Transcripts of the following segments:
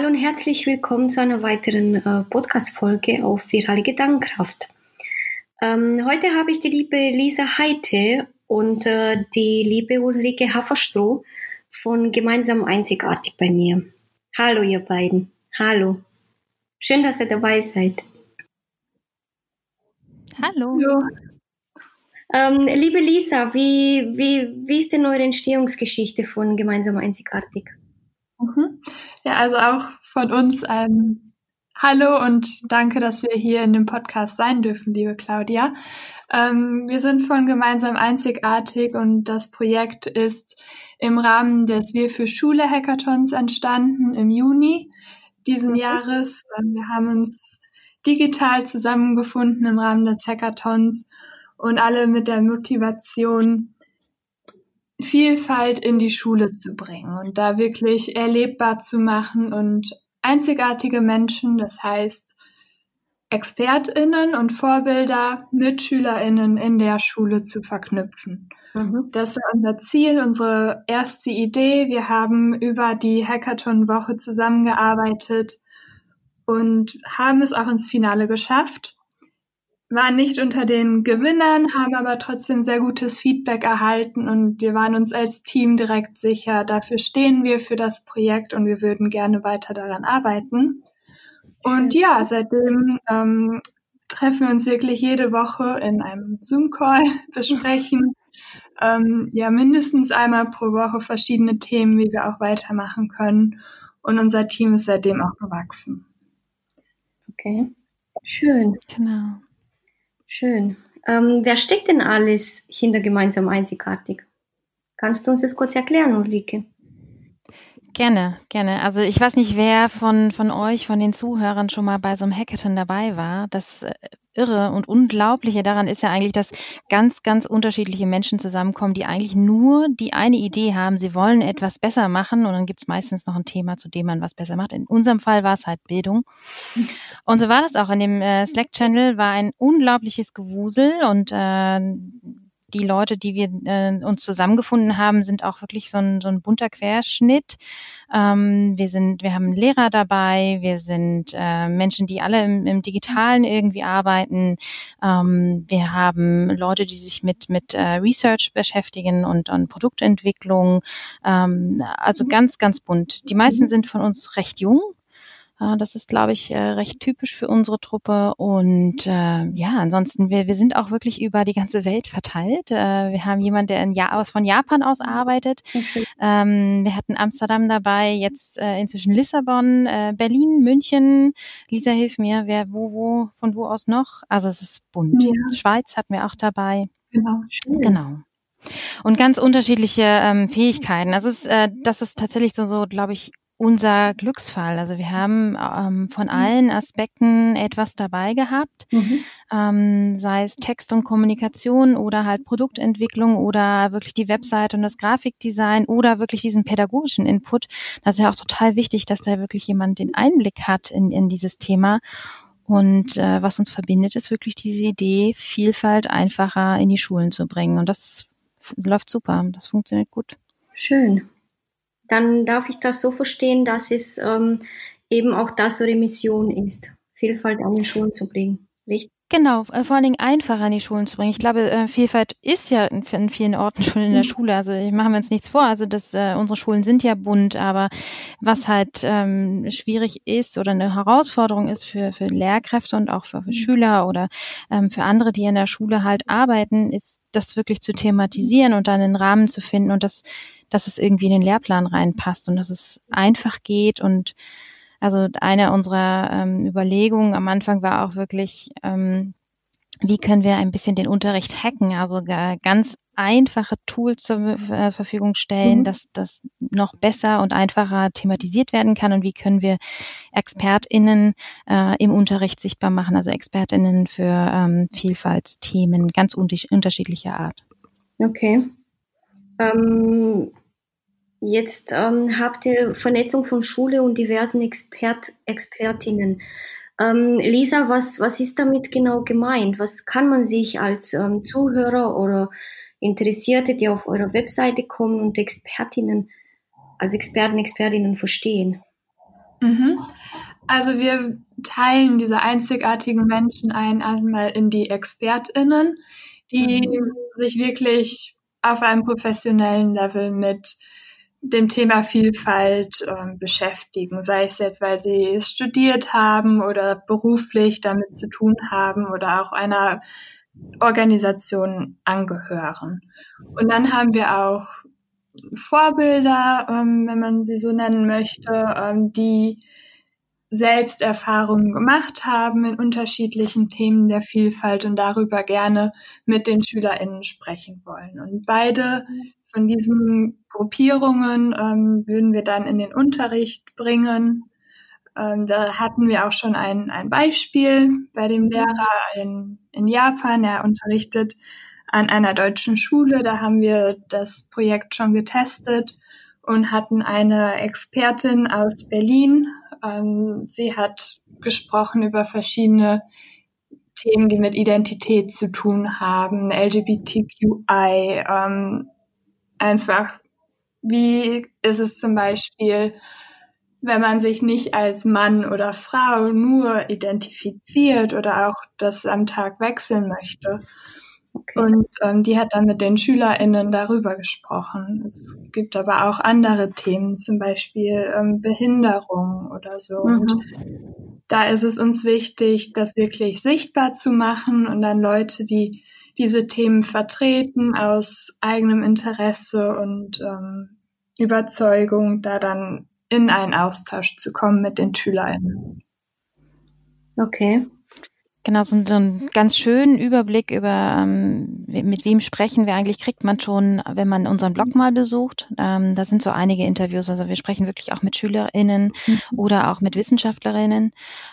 Hallo und herzlich willkommen zu einer weiteren äh, Podcast-Folge auf Virale Gedankenkraft. Ähm, heute habe ich die liebe Lisa Heite und äh, die liebe Ulrike Haferstroh von Gemeinsam Einzigartig bei mir. Hallo ihr beiden. Hallo. Schön, dass ihr dabei seid. Hallo. Hallo. Ähm, liebe Lisa, wie, wie, wie ist denn eure Entstehungsgeschichte von Gemeinsam Einzigartig? Mhm. Ja, also auch von uns ein Hallo und danke, dass wir hier in dem Podcast sein dürfen, liebe Claudia. Ähm, wir sind von Gemeinsam Einzigartig und das Projekt ist im Rahmen des Wir für Schule Hackathons entstanden im Juni diesen mhm. Jahres. Ähm, wir haben uns digital zusammengefunden im Rahmen des Hackathons und alle mit der Motivation, Vielfalt in die Schule zu bringen und da wirklich erlebbar zu machen und einzigartige Menschen, das heißt Expertinnen und Vorbilder mit Schülerinnen in der Schule zu verknüpfen. Mhm. Das war unser Ziel, unsere erste Idee. Wir haben über die Hackathon-Woche zusammengearbeitet und haben es auch ins Finale geschafft waren nicht unter den Gewinnern, haben aber trotzdem sehr gutes Feedback erhalten und wir waren uns als Team direkt sicher, dafür stehen wir für das Projekt und wir würden gerne weiter daran arbeiten. Und ja, seitdem ähm, treffen wir uns wirklich jede Woche in einem Zoom-Call, besprechen ähm, ja mindestens einmal pro Woche verschiedene Themen, wie wir auch weitermachen können. Und unser Team ist seitdem auch gewachsen. Okay, schön. Genau. Schön. Ähm, wer steckt denn alles hinter gemeinsam einzigartig? Kannst du uns das kurz erklären, Ulrike? Gerne, gerne. Also ich weiß nicht, wer von, von euch, von den Zuhörern schon mal bei so einem Hackathon dabei war. Das äh, Irre und Unglaubliche daran ist ja eigentlich, dass ganz, ganz unterschiedliche Menschen zusammenkommen, die eigentlich nur die eine Idee haben, sie wollen etwas besser machen und dann gibt es meistens noch ein Thema, zu dem man was besser macht. In unserem Fall war es halt Bildung. Und so war das auch. In dem äh, Slack-Channel war ein unglaubliches Gewusel und äh, die Leute, die wir äh, uns zusammengefunden haben, sind auch wirklich so ein, so ein bunter Querschnitt. Ähm, wir sind, wir haben Lehrer dabei, wir sind äh, Menschen, die alle im, im Digitalen irgendwie arbeiten. Ähm, wir haben Leute, die sich mit mit äh, Research beschäftigen und, und Produktentwicklung. Ähm, also ganz, ganz bunt. Die meisten sind von uns recht jung. Äh, das ist, glaube ich, äh, recht typisch für unsere Truppe. Und äh, ja, ansonsten, wir, wir sind auch wirklich über die ganze Welt verteilt. Äh, wir haben jemanden, der in ja aus, von Japan aus arbeitet. Okay. Ähm, wir hatten Amsterdam dabei, jetzt äh, inzwischen Lissabon, äh, Berlin, München. Lisa, hilf mir, wer, wo, wo, von wo aus noch? Also es ist bunt. Ja. Schweiz hatten wir auch dabei. Genau. Schön. Genau. Und ganz unterschiedliche ähm, Fähigkeiten. Das ist, äh, das ist tatsächlich so, so glaube ich, unser Glücksfall. Also wir haben ähm, von mhm. allen Aspekten etwas dabei gehabt, mhm. ähm, sei es Text und Kommunikation oder halt Produktentwicklung oder wirklich die Website und das Grafikdesign oder wirklich diesen pädagogischen Input. Das ist ja auch total wichtig, dass da wirklich jemand den Einblick hat in, in dieses Thema. Und äh, was uns verbindet, ist wirklich diese Idee, Vielfalt einfacher in die Schulen zu bringen. Und das läuft super. Das funktioniert gut. Schön dann darf ich das so verstehen, dass es ähm, eben auch das eure Mission ist, Vielfalt an den Schulen zu bringen. Richtig? Genau, äh, vor allen Dingen einfacher an die Schulen zu bringen. Ich glaube, äh, Vielfalt ist ja in, in vielen Orten schon in der mhm. Schule. Also machen wir uns nichts vor. Also das, äh, unsere Schulen sind ja bunt, aber was halt ähm, schwierig ist oder eine Herausforderung ist für, für Lehrkräfte und auch für, für mhm. Schüler oder ähm, für andere, die in der Schule halt arbeiten, ist das wirklich zu thematisieren und dann einen Rahmen zu finden und das dass es irgendwie in den Lehrplan reinpasst und dass es einfach geht. Und also eine unserer ähm, Überlegungen am Anfang war auch wirklich, ähm, wie können wir ein bisschen den Unterricht hacken, also ganz einfache Tools zur äh, Verfügung stellen, mhm. dass das noch besser und einfacher thematisiert werden kann und wie können wir ExpertInnen äh, im Unterricht sichtbar machen, also ExpertInnen für ähm, Vielfaltsthemen ganz unterschiedlicher Art. Okay. Ähm, Jetzt ähm, habt ihr Vernetzung von Schule und diversen Expert, Expertinnen. Ähm, Lisa, was, was ist damit genau gemeint? Was kann man sich als ähm, Zuhörer oder Interessierte, die auf eurer Webseite kommen und Expertinnen, als Experten, Expertinnen verstehen? Mhm. Also wir teilen diese einzigartigen Menschen ein einmal in die ExpertInnen, die mhm. sich wirklich auf einem professionellen Level mit dem Thema Vielfalt äh, beschäftigen, sei es jetzt, weil sie es studiert haben oder beruflich damit zu tun haben oder auch einer Organisation angehören. Und dann haben wir auch Vorbilder, ähm, wenn man sie so nennen möchte, ähm, die selbst Erfahrungen gemacht haben in unterschiedlichen Themen der Vielfalt und darüber gerne mit den SchülerInnen sprechen wollen. Und beide von diesen Gruppierungen ähm, würden wir dann in den Unterricht bringen. Ähm, da hatten wir auch schon ein, ein Beispiel bei dem Lehrer in, in Japan. Er unterrichtet an einer deutschen Schule. Da haben wir das Projekt schon getestet und hatten eine Expertin aus Berlin. Ähm, sie hat gesprochen über verschiedene Themen, die mit Identität zu tun haben, LGBTQI, ähm, einfach, wie ist es zum Beispiel, wenn man sich nicht als Mann oder Frau nur identifiziert oder auch das am Tag wechseln möchte. Okay. Und ähm, die hat dann mit den SchülerInnen darüber gesprochen. Es gibt aber auch andere Themen, zum Beispiel ähm, Behinderung oder so. Mhm. Und da ist es uns wichtig, das wirklich sichtbar zu machen und dann Leute, die diese Themen vertreten aus eigenem Interesse und ähm, Überzeugung, da dann in einen Austausch zu kommen mit den SchülerInnen. Okay. Genau, so einen ganz schönen Überblick über, ähm, mit wem sprechen wir eigentlich, kriegt man schon, wenn man unseren Blog mal besucht. Ähm, da sind so einige Interviews, also wir sprechen wirklich auch mit SchülerInnen mhm. oder auch mit WissenschaftlerInnen.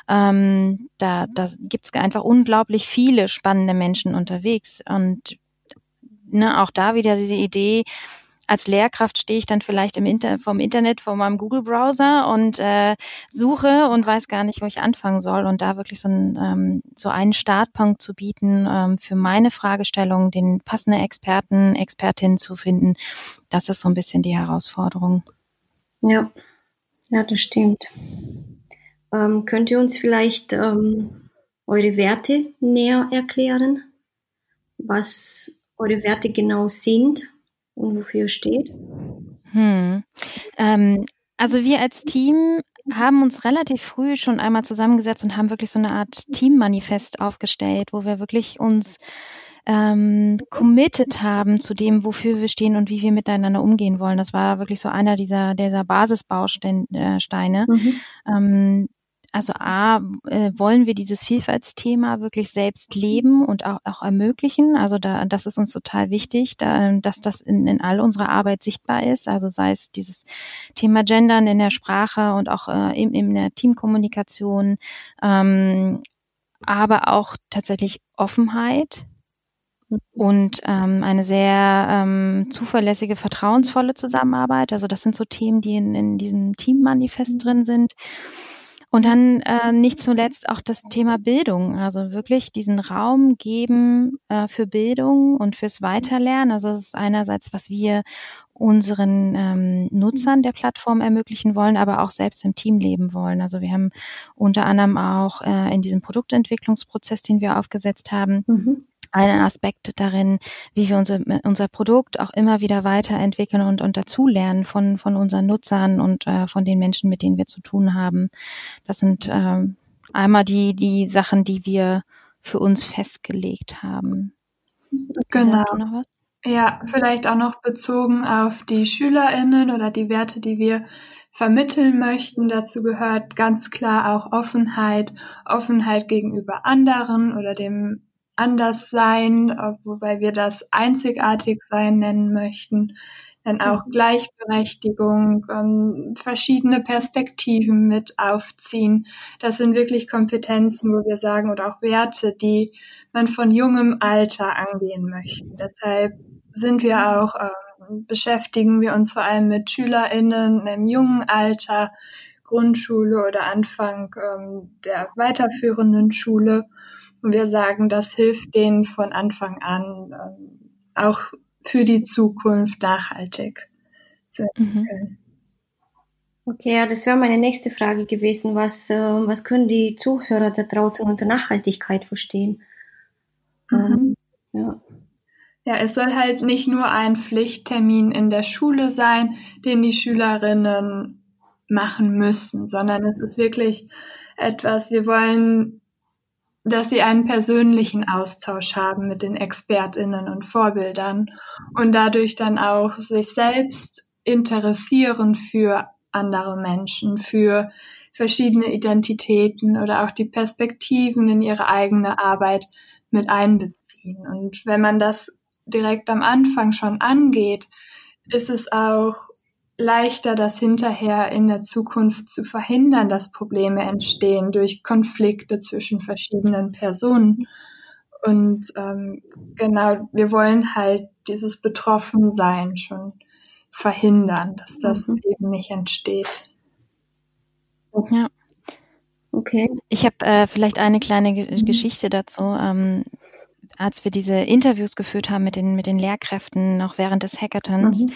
Ähm, da da gibt es einfach unglaublich viele spannende Menschen unterwegs. Und ne, auch da wieder diese Idee, als Lehrkraft stehe ich dann vielleicht im Inter vom Internet vor meinem Google-Browser und äh, suche und weiß gar nicht, wo ich anfangen soll. Und da wirklich so, ein, ähm, so einen Startpunkt zu bieten, ähm, für meine Fragestellung, den passenden Experten, Expertin zu finden, das ist so ein bisschen die Herausforderung. Ja, ja, das stimmt. Ähm, könnt ihr uns vielleicht ähm, eure Werte näher erklären? Was eure Werte genau sind und wofür steht? Hm. Ähm, also wir als Team haben uns relativ früh schon einmal zusammengesetzt und haben wirklich so eine Art Teammanifest aufgestellt, wo wir wirklich uns ähm, committed haben zu dem, wofür wir stehen und wie wir miteinander umgehen wollen. Das war wirklich so einer dieser, dieser Basisbausteine. Äh, mhm. Ähm, also A, äh, wollen wir dieses Vielfaltsthema wirklich selbst leben und auch, auch ermöglichen. Also da, das ist uns total wichtig, da, dass das in, in all unserer Arbeit sichtbar ist. Also sei es dieses Thema Gendern in der Sprache und auch äh, in, in der Teamkommunikation, ähm, aber auch tatsächlich Offenheit und ähm, eine sehr ähm, zuverlässige, vertrauensvolle Zusammenarbeit. Also das sind so Themen, die in, in diesem Teammanifest drin sind. Und dann äh, nicht zuletzt auch das Thema Bildung, also wirklich diesen Raum geben äh, für Bildung und fürs Weiterlernen. Also das ist einerseits, was wir unseren ähm, Nutzern der Plattform ermöglichen wollen, aber auch selbst im Team leben wollen. Also wir haben unter anderem auch äh, in diesem Produktentwicklungsprozess, den wir aufgesetzt haben, mhm einen Aspekt darin, wie wir unser, unser Produkt auch immer wieder weiterentwickeln und, und dazulernen von, von unseren Nutzern und äh, von den Menschen, mit denen wir zu tun haben. Das sind ähm, einmal die, die Sachen, die wir für uns festgelegt haben. Genau. Ja, vielleicht auch noch bezogen auf die SchülerInnen oder die Werte, die wir vermitteln möchten. Dazu gehört ganz klar auch Offenheit, Offenheit gegenüber anderen oder dem anders sein, wobei wir das einzigartig sein nennen möchten. Dann auch mhm. Gleichberechtigung, ähm, verschiedene Perspektiven mit aufziehen. Das sind wirklich Kompetenzen, wo wir sagen, oder auch Werte, die man von jungem Alter angehen möchte. Deshalb sind wir auch, äh, beschäftigen wir uns vor allem mit SchülerInnen im jungen Alter, Grundschule oder Anfang ähm, der weiterführenden Schule und wir sagen, das hilft denen von Anfang an ähm, auch für die Zukunft nachhaltig zu entwickeln. Okay, ja, das wäre meine nächste Frage gewesen. Was, äh, was können die Zuhörer da draußen unter Nachhaltigkeit verstehen? Mhm. Ähm, ja. Ja, es soll halt nicht nur ein Pflichttermin in der Schule sein, den die Schülerinnen machen müssen, sondern es ist wirklich etwas, wir wollen, dass sie einen persönlichen Austausch haben mit den Expertinnen und Vorbildern und dadurch dann auch sich selbst interessieren für andere Menschen, für verschiedene Identitäten oder auch die Perspektiven in ihre eigene Arbeit mit einbeziehen. Und wenn man das direkt am Anfang schon angeht, ist es auch leichter, das hinterher in der Zukunft zu verhindern, dass Probleme entstehen durch Konflikte zwischen verschiedenen Personen. Und ähm, genau, wir wollen halt dieses Betroffensein schon verhindern, dass das mhm. eben nicht entsteht. Ja. Okay. Ich habe äh, vielleicht eine kleine G mhm. Geschichte dazu. Ähm, als wir diese Interviews geführt haben mit den, mit den Lehrkräften, noch während des Hackathons, mhm.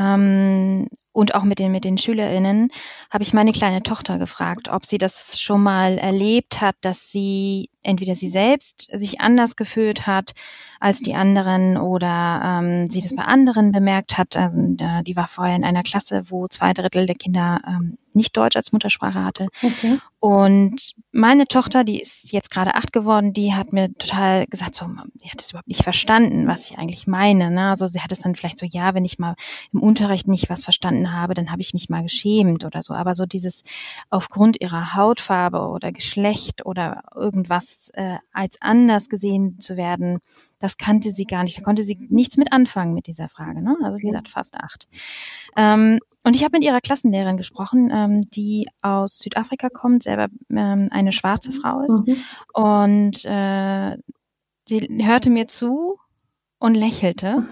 ähm, und auch mit den, mit den SchülerInnen, habe ich meine kleine Tochter gefragt, ob sie das schon mal erlebt hat, dass sie entweder sie selbst sich anders gefühlt hat als die anderen oder ähm, sie das bei anderen bemerkt hat. Also, die war vorher in einer Klasse, wo zwei Drittel der Kinder ähm, nicht Deutsch als Muttersprache hatte. Okay. Und meine Tochter, die ist jetzt gerade acht geworden, die hat mir total gesagt, so, die hat es überhaupt nicht verstanden, was ich eigentlich meine. Ne? Also sie hat es dann vielleicht so, ja, wenn ich mal im Unterricht nicht was verstanden habe, dann habe ich mich mal geschämt oder so. Aber so dieses aufgrund ihrer Hautfarbe oder Geschlecht oder irgendwas äh, als anders gesehen zu werden, das kannte sie gar nicht. Da konnte sie nichts mit anfangen mit dieser Frage. Ne? Also wie gesagt, fast acht. Ähm, und ich habe mit ihrer Klassenlehrerin gesprochen, ähm, die aus Südafrika kommt, selber ähm, eine schwarze Frau ist. Mhm. Und äh, sie hörte mir zu und lächelte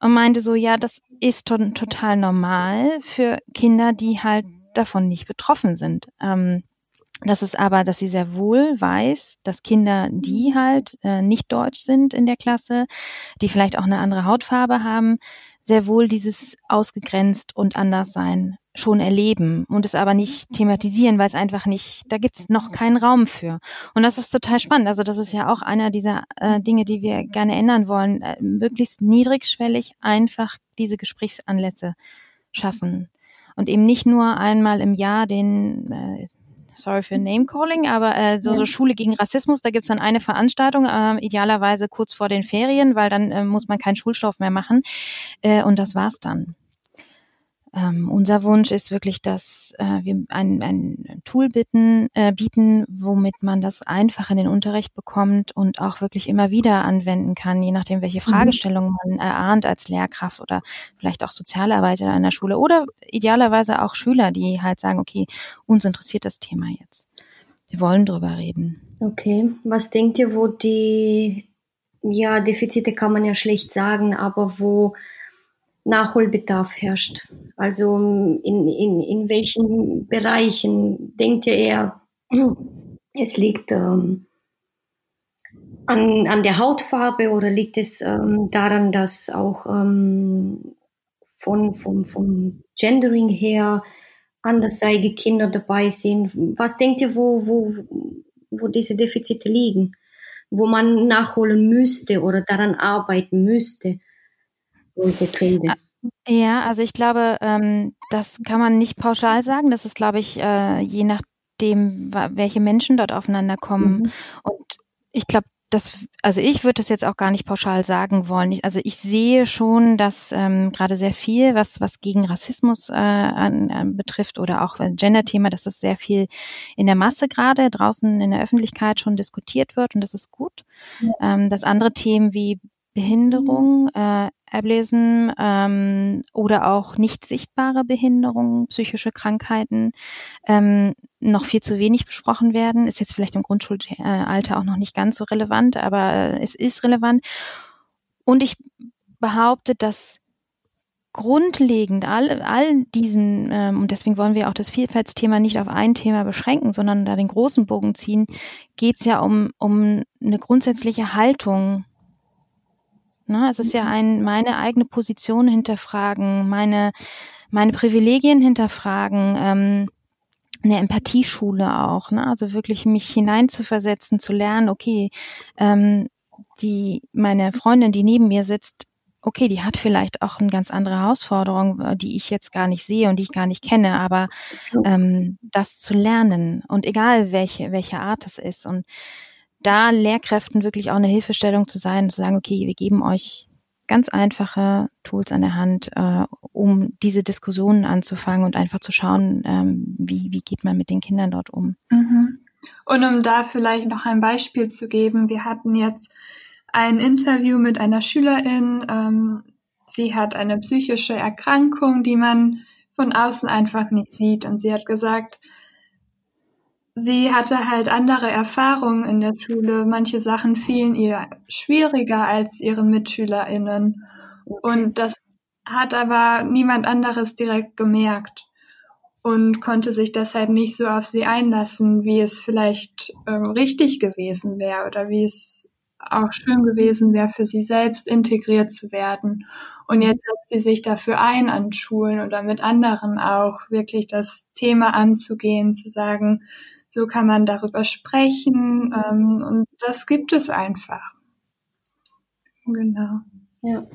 und meinte so, ja, das ist to total normal für Kinder, die halt davon nicht betroffen sind. Ähm, das ist aber, dass sie sehr wohl weiß, dass Kinder, die halt äh, nicht deutsch sind in der Klasse, die vielleicht auch eine andere Hautfarbe haben, sehr wohl dieses ausgegrenzt und anders sein schon erleben und es aber nicht thematisieren, weil es einfach nicht, da gibt es noch keinen Raum für. Und das ist total spannend. Also das ist ja auch einer dieser äh, Dinge, die wir gerne ändern wollen. Äh, möglichst niedrigschwellig einfach diese Gesprächsanlässe schaffen. Und eben nicht nur einmal im Jahr den äh, sorry für Name-Calling, aber äh, so, so Schule gegen Rassismus, da gibt's dann eine Veranstaltung, äh, idealerweise kurz vor den Ferien, weil dann äh, muss man keinen Schulstoff mehr machen. Äh, und das war's dann. Ähm, unser Wunsch ist wirklich, dass äh, wir ein, ein Tool bitten, äh, bieten, womit man das einfach in den Unterricht bekommt und auch wirklich immer wieder anwenden kann, je nachdem, welche mhm. Fragestellungen man erahnt als Lehrkraft oder vielleicht auch Sozialarbeiter in einer Schule oder idealerweise auch Schüler, die halt sagen, okay, uns interessiert das Thema jetzt. Wir wollen drüber reden. Okay, was denkt ihr, wo die, ja, Defizite kann man ja schlecht sagen, aber wo Nachholbedarf herrscht. Also in, in, in welchen Bereichen denkt ihr eher, es liegt ähm, an, an der Hautfarbe oder liegt es ähm, daran, dass auch ähm, von, vom, vom Gendering her andersseige Kinder dabei sind? Was denkt ihr, wo, wo, wo diese Defizite liegen? Wo man nachholen müsste oder daran arbeiten müsste? Ah, ja, also ich glaube, ähm, das kann man nicht pauschal sagen. Das ist, glaube ich, äh, je nachdem, welche Menschen dort aufeinander kommen. Mhm. Und ich glaube, das, also ich würde das jetzt auch gar nicht pauschal sagen wollen. Ich, also ich sehe schon, dass ähm, gerade sehr viel, was was gegen Rassismus äh, an, an betrifft oder auch Gender-Thema, dass das sehr viel in der Masse gerade draußen in der Öffentlichkeit schon diskutiert wird und das ist gut. Ja. Ähm, dass andere Themen wie Behinderung, äh, Ablesen ähm, oder auch nicht sichtbare Behinderungen, psychische Krankheiten ähm, noch viel zu wenig besprochen werden. Ist jetzt vielleicht im Grundschulalter auch noch nicht ganz so relevant, aber es ist relevant. Und ich behaupte, dass grundlegend all, all diesen, ähm, und deswegen wollen wir auch das Vielfaltsthema nicht auf ein Thema beschränken, sondern da den großen Bogen ziehen, geht es ja um, um eine grundsätzliche Haltung Ne? Es ist ja mhm. ein, meine eigene Position hinterfragen, meine, meine Privilegien hinterfragen, ähm, eine Empathieschule auch, ne? also wirklich mich hineinzuversetzen, zu lernen, okay, ähm, die meine Freundin, die neben mir sitzt, okay, die hat vielleicht auch eine ganz andere Herausforderung, äh, die ich jetzt gar nicht sehe und die ich gar nicht kenne, aber ähm, das zu lernen und egal welche welche Art es ist und da Lehrkräften wirklich auch eine Hilfestellung zu sein, zu sagen, okay, wir geben euch ganz einfache Tools an der Hand, äh, um diese Diskussionen anzufangen und einfach zu schauen, ähm, wie, wie geht man mit den Kindern dort um. Mhm. Und um da vielleicht noch ein Beispiel zu geben, wir hatten jetzt ein Interview mit einer Schülerin. Ähm, sie hat eine psychische Erkrankung, die man von außen einfach nicht sieht. Und sie hat gesagt, sie hatte halt andere Erfahrungen in der Schule. Manche Sachen fielen ihr schwieriger als ihren MitschülerInnen. Und das hat aber niemand anderes direkt gemerkt und konnte sich deshalb nicht so auf sie einlassen, wie es vielleicht ähm, richtig gewesen wäre oder wie es auch schön gewesen wäre, für sie selbst integriert zu werden. Und jetzt setzt sie sich dafür ein, an Schulen oder mit anderen auch wirklich das Thema anzugehen, zu sagen, so kann man darüber sprechen ähm, und das gibt es einfach. Genau. Ja.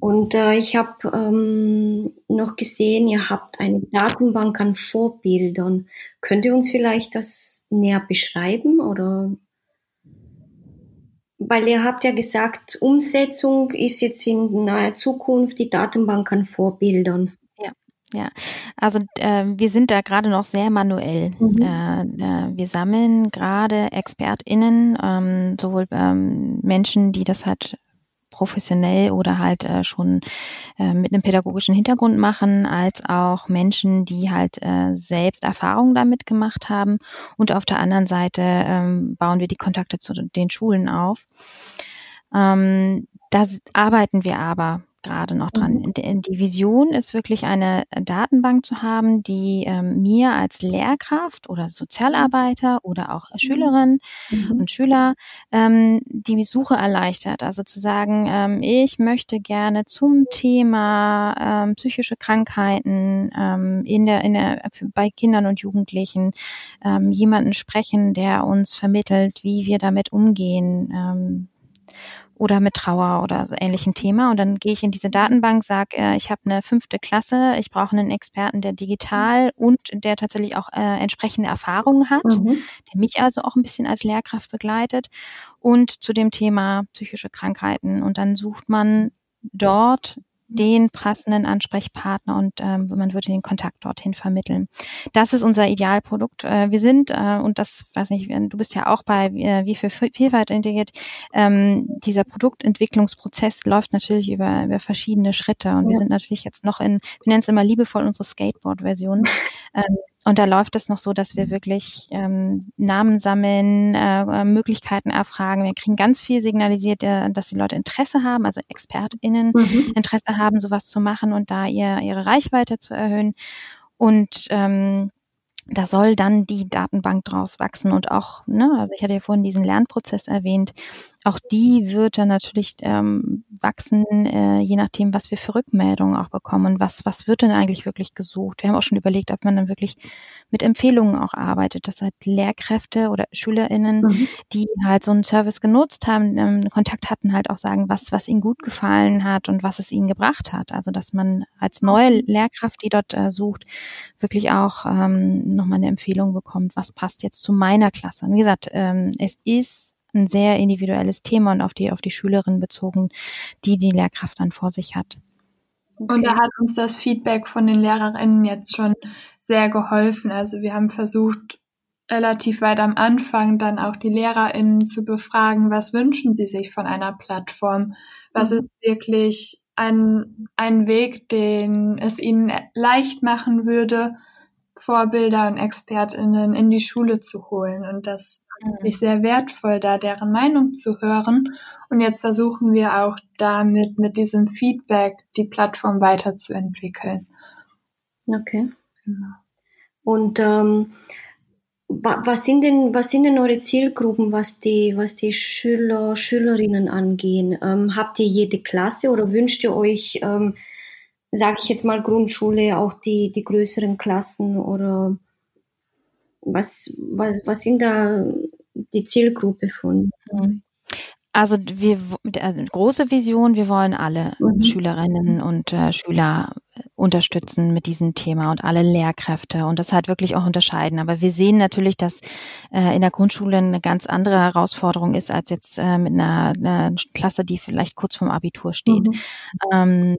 Und äh, ich habe ähm, noch gesehen, ihr habt eine Datenbank an Vorbildern. Könnt ihr uns vielleicht das näher beschreiben oder? Weil ihr habt ja gesagt, Umsetzung ist jetzt in naher Zukunft die Datenbank an Vorbildern. Ja, also äh, wir sind da gerade noch sehr manuell. Mhm. Äh, äh, wir sammeln gerade ExpertInnen, ähm, sowohl ähm, Menschen, die das halt professionell oder halt äh, schon äh, mit einem pädagogischen Hintergrund machen, als auch Menschen, die halt äh, selbst Erfahrungen damit gemacht haben. Und auf der anderen Seite ähm, bauen wir die Kontakte zu den Schulen auf. Ähm, da arbeiten wir aber gerade noch dran. Mhm. Die Vision ist wirklich eine Datenbank zu haben, die ähm, mir als Lehrkraft oder Sozialarbeiter oder auch mhm. Schülerinnen mhm. und Schüler ähm, die Suche erleichtert. Also zu sagen, ähm, ich möchte gerne zum Thema ähm, psychische Krankheiten ähm, in der, in der, bei Kindern und Jugendlichen ähm, jemanden sprechen, der uns vermittelt, wie wir damit umgehen. Oder mit Trauer oder so ähnlichen Thema. Und dann gehe ich in diese Datenbank, sage, äh, ich habe eine fünfte Klasse, ich brauche einen Experten, der digital und der tatsächlich auch äh, entsprechende Erfahrungen hat, mhm. der mich also auch ein bisschen als Lehrkraft begleitet und zu dem Thema psychische Krankheiten. Und dann sucht man dort den passenden Ansprechpartner und ähm, man würde den Kontakt dorthin vermitteln. Das ist unser Idealprodukt. Äh, wir sind, äh, und das weiß nicht, du bist ja auch bei äh, wie für Vielfalt integriert, ähm, dieser Produktentwicklungsprozess läuft natürlich über, über verschiedene Schritte und ja. wir sind natürlich jetzt noch in, wir nennen es immer liebevoll unsere Skateboard-Version. Ähm, und da läuft es noch so, dass wir wirklich ähm, Namen sammeln, äh, Möglichkeiten erfragen. Wir kriegen ganz viel signalisiert, äh, dass die Leute Interesse haben, also ExpertInnen mhm. Interesse haben, sowas zu machen und da ihr, ihre Reichweite zu erhöhen. Und ähm, da soll dann die Datenbank draus wachsen und auch, ne, also ich hatte ja vorhin diesen Lernprozess erwähnt, auch die wird dann natürlich ähm, wachsen, äh, je nachdem, was wir für Rückmeldungen auch bekommen. Was, was wird denn eigentlich wirklich gesucht? Wir haben auch schon überlegt, ob man dann wirklich mit Empfehlungen auch arbeitet, dass halt Lehrkräfte oder SchülerInnen, mhm. die halt so einen Service genutzt haben, ähm, Kontakt hatten, halt auch sagen, was, was ihnen gut gefallen hat und was es ihnen gebracht hat. Also, dass man als neue Lehrkraft, die dort äh, sucht, wirklich auch ähm, nochmal eine Empfehlung bekommt, was passt jetzt zu meiner Klasse. Und wie gesagt, ähm, es ist ein sehr individuelles Thema und auf die, auf die Schülerin bezogen, die die Lehrkraft dann vor sich hat. Okay. Und da hat uns das Feedback von den Lehrerinnen jetzt schon sehr geholfen. Also wir haben versucht, relativ weit am Anfang dann auch die LehrerInnen zu befragen, was wünschen sie sich von einer Plattform? Was mhm. ist wirklich ein, ein Weg, den es ihnen leicht machen würde, Vorbilder und ExpertInnen in die Schule zu holen. Und das wirklich sehr wertvoll, da deren Meinung zu hören. Und jetzt versuchen wir auch damit, mit diesem Feedback, die Plattform weiterzuentwickeln. Okay. Genau. Und ähm, was sind denn, was sind denn eure Zielgruppen, was die, was die Schüler, Schülerinnen angehen? Ähm, habt ihr jede Klasse oder wünscht ihr euch ähm, sage ich jetzt mal Grundschule, auch die, die größeren Klassen oder was, was, was sind da die Zielgruppe von? Also wir also große Vision, wir wollen alle mhm. Schülerinnen und äh, Schüler unterstützen mit diesem Thema und alle Lehrkräfte und das halt wirklich auch unterscheiden. Aber wir sehen natürlich, dass äh, in der Grundschule eine ganz andere Herausforderung ist als jetzt äh, mit einer, einer Klasse, die vielleicht kurz vorm Abitur steht. Mhm. Ähm,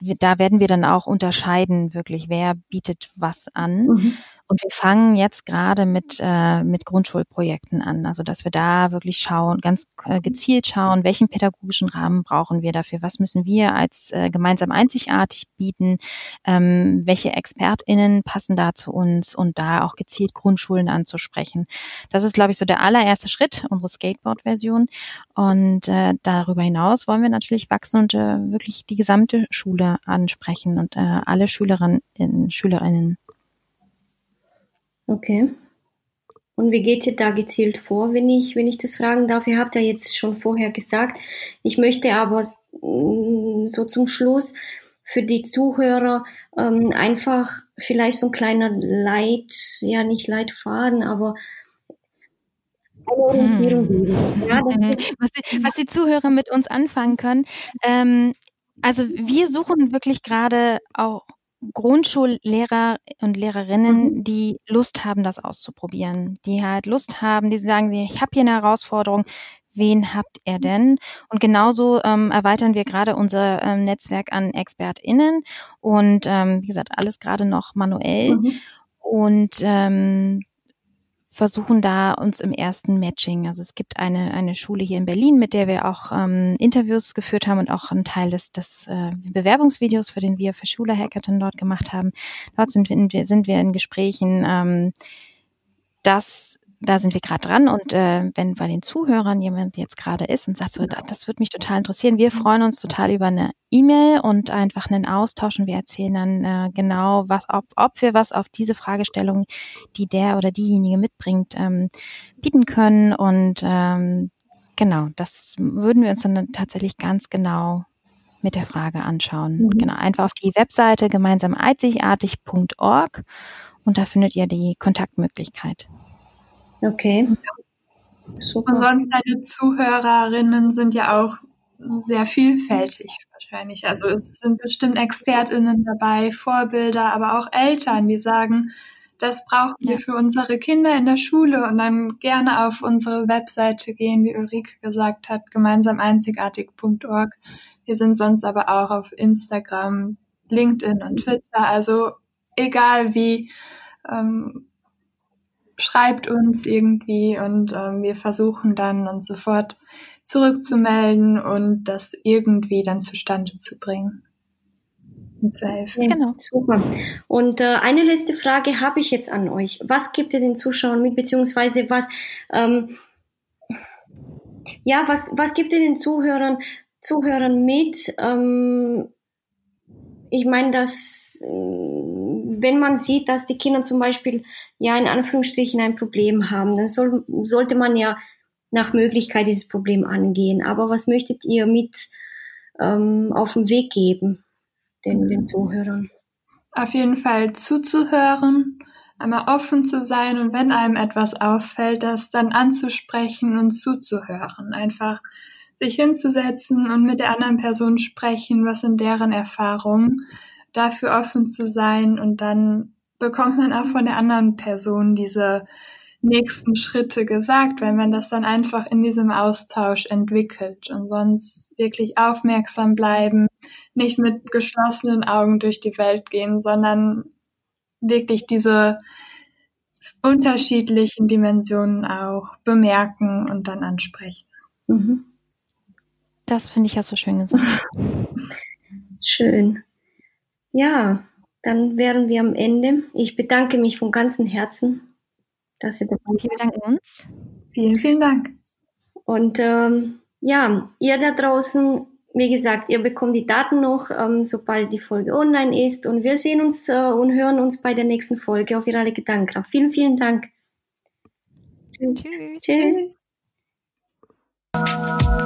wir, da werden wir dann auch unterscheiden, wirklich, wer bietet was an. Mhm. Und wir fangen jetzt gerade mit, äh, mit Grundschulprojekten an. Also, dass wir da wirklich schauen, ganz äh, gezielt schauen, welchen pädagogischen Rahmen brauchen wir dafür? Was müssen wir als äh, gemeinsam einzigartig bieten? Ähm, welche ExpertInnen passen da zu uns? Und da auch gezielt Grundschulen anzusprechen. Das ist, glaube ich, so der allererste Schritt, unsere Skateboard-Version. Und äh, darüber hinaus wollen wir natürlich wachsen und äh, wirklich die gesamte Schule ansprechen und äh, alle Schülerinnen, Schülerinnen. Okay. Und wie geht ihr da gezielt vor, wenn ich, wenn ich das fragen darf? Ihr habt ja jetzt schon vorher gesagt, ich möchte aber mm, so zum Schluss für die Zuhörer ähm, einfach vielleicht so ein kleiner Leit, ja nicht Leitfaden, aber eine Orientierung hm. Ja, mhm. was, die, was die Zuhörer mit uns anfangen können. Ähm, also wir suchen wirklich gerade auch Grundschullehrer und Lehrerinnen, mhm. die Lust haben, das auszuprobieren, die halt Lust haben, die sagen, ich habe hier eine Herausforderung, wen habt ihr denn? Und genauso ähm, erweitern wir gerade unser ähm, Netzwerk an ExpertInnen und ähm, wie gesagt, alles gerade noch manuell. Mhm. Und ähm, versuchen da uns im ersten Matching. Also es gibt eine, eine Schule hier in Berlin, mit der wir auch ähm, Interviews geführt haben und auch einen Teil des, des äh, Bewerbungsvideos, für den wir für Schule Hackathon dort gemacht haben. Dort sind wir, sind wir in Gesprächen, ähm, dass da sind wir gerade dran und äh, wenn bei den Zuhörern jemand jetzt gerade ist und sagt, so, das würde mich total interessieren, wir freuen uns total über eine E-Mail und einfach einen Austausch und wir erzählen dann äh, genau, was, ob, ob wir was auf diese Fragestellung, die der oder diejenige mitbringt, ähm, bieten können und ähm, genau, das würden wir uns dann tatsächlich ganz genau mit der Frage anschauen. Mhm. Genau, einfach auf die Webseite gemeinsam einzigartig.org und da findet ihr die Kontaktmöglichkeit. Okay. Super. Und sonst deine Zuhörerinnen sind ja auch sehr vielfältig wahrscheinlich. Also es sind bestimmt ExpertInnen dabei, Vorbilder, aber auch Eltern, die sagen, das brauchen wir für unsere Kinder in der Schule und dann gerne auf unsere Webseite gehen, wie Ulrike gesagt hat, gemeinsam einzigartig.org. Wir sind sonst aber auch auf Instagram, LinkedIn und Twitter. Also egal wie, ähm, schreibt uns irgendwie und ähm, wir versuchen dann uns sofort zurückzumelden und das irgendwie dann zustande zu bringen und zu helfen. Genau, super. Und äh, eine letzte Frage habe ich jetzt an euch. Was gibt ihr den Zuschauern mit, beziehungsweise was, ähm, ja, was, was gibt ihr den Zuhörern, Zuhörern mit? Ähm, ich meine, dass wenn man sieht, dass die Kinder zum Beispiel ja in Anführungsstrichen ein Problem haben, dann soll, sollte man ja nach Möglichkeit dieses Problem angehen. Aber was möchtet ihr mit ähm, auf den Weg geben, den, den Zuhörern? Auf jeden Fall zuzuhören, einmal offen zu sein und wenn einem etwas auffällt, das dann anzusprechen und zuzuhören. Einfach sich hinzusetzen und mit der anderen Person sprechen, was sind deren Erfahrungen dafür offen zu sein und dann bekommt man auch von der anderen Person diese nächsten Schritte gesagt, wenn man das dann einfach in diesem Austausch entwickelt und sonst wirklich aufmerksam bleiben, nicht mit geschlossenen Augen durch die Welt gehen, sondern wirklich diese unterschiedlichen Dimensionen auch bemerken und dann ansprechen. Mhm. Das finde ich ja so schön gesagt. Schön. Ja, dann wären wir am Ende. Ich bedanke mich von ganzem Herzen, dass ihr dabei seid. Wir bedanken uns. Vielen, vielen Dank. Und ähm, ja, ihr da draußen, wie gesagt, ihr bekommt die Daten noch, ähm, sobald die Folge online ist. Und wir sehen uns äh, und hören uns bei der nächsten Folge auf Virale Gedankenkraft. Vielen, vielen Dank. Tschüss. Tschüss. Tschüss.